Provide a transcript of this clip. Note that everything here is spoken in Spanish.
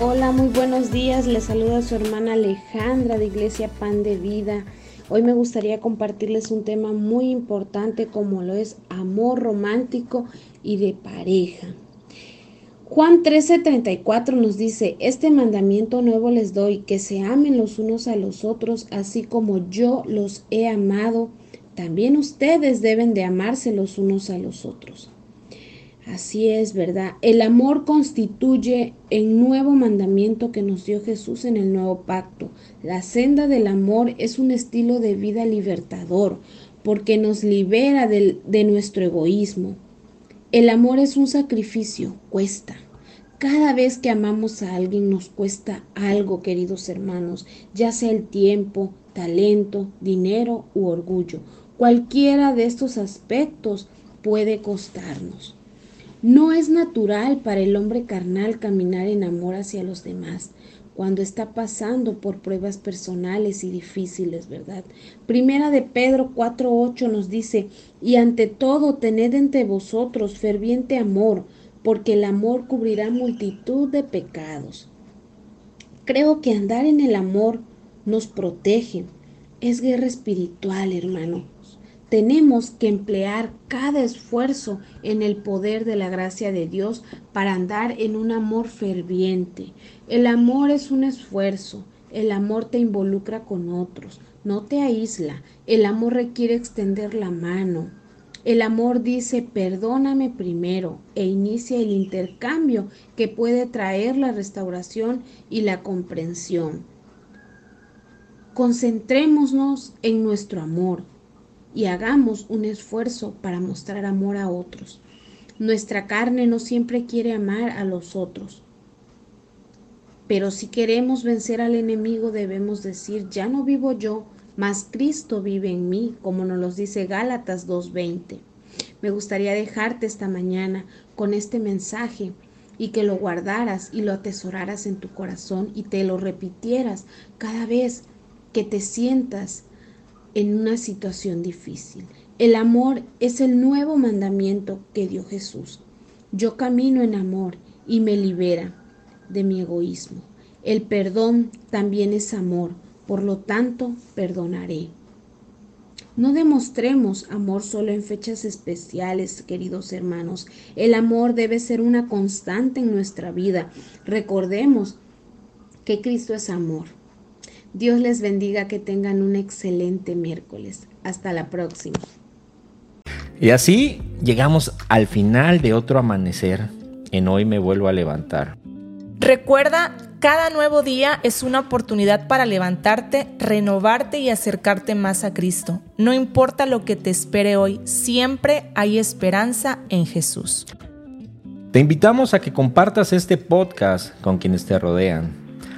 Hola, muy buenos días. Les saluda su hermana Alejandra de Iglesia Pan de Vida. Hoy me gustaría compartirles un tema muy importante como lo es amor romántico y de pareja. Juan 13:34 nos dice, este mandamiento nuevo les doy, que se amen los unos a los otros, así como yo los he amado, también ustedes deben de amarse los unos a los otros. Así es, ¿verdad? El amor constituye el nuevo mandamiento que nos dio Jesús en el nuevo pacto. La senda del amor es un estilo de vida libertador porque nos libera de, nuestro egoísmo. El amor es un sacrificio, cuesta. Cada vez que amamos a alguien nos cuesta algo, queridos hermanos, ya sea el tiempo, talento, dinero u orgullo. Cualquiera de estos aspectos puede costarnos. No es natural para el hombre carnal caminar en amor hacia los demás cuando está pasando por pruebas personales y difíciles, ¿verdad? Primera de Pedro 4:8 nos dice, y ante todo tened entre vosotros ferviente amor, porque el amor cubrirá multitud de pecados. Creo que andar en el amor nos protege. Es guerra espiritual, hermano. Tenemos que emplear cada esfuerzo en el poder de la gracia de Dios para andar en un amor ferviente. El amor es un esfuerzo. El amor te involucra con otros, no te aísla. El amor requiere extender la mano. El amor dice, perdóname primero e inicia el intercambio que puede traer la restauración y la comprensión. Concentrémonos en nuestro amor y hagamos un esfuerzo para mostrar amor a otros. Nuestra carne no siempre quiere amar a los otros. Pero si queremos vencer al enemigo debemos decir, ya no vivo yo, mas Cristo vive en mí, como nos lo dice Gálatas 2.20. Me gustaría dejarte esta mañana con este mensaje y que lo guardaras y lo atesoraras en tu corazón y te lo repitieras cada vez que te sientas en una situación difícil. El amor es el nuevo mandamiento que dio Jesús. Yo camino en amor y me libera de mi egoísmo. El perdón también es amor, por lo tanto perdonaré. No demostremos amor solo en fechas especiales, queridos hermanos. El amor debe ser una constante en nuestra vida. Recordemos que Cristo es amor. Dios les bendiga, que tengan un excelente miércoles. Hasta la próxima. Y así llegamos al final de otro amanecer. En hoy me vuelvo a levantar. Recuerda, cada nuevo día es una oportunidad para levantarte, renovarte y acercarte más a Cristo. No importa lo que te espere hoy, siempre hay esperanza en Jesús. Te invitamos a que compartas este podcast con quienes te rodean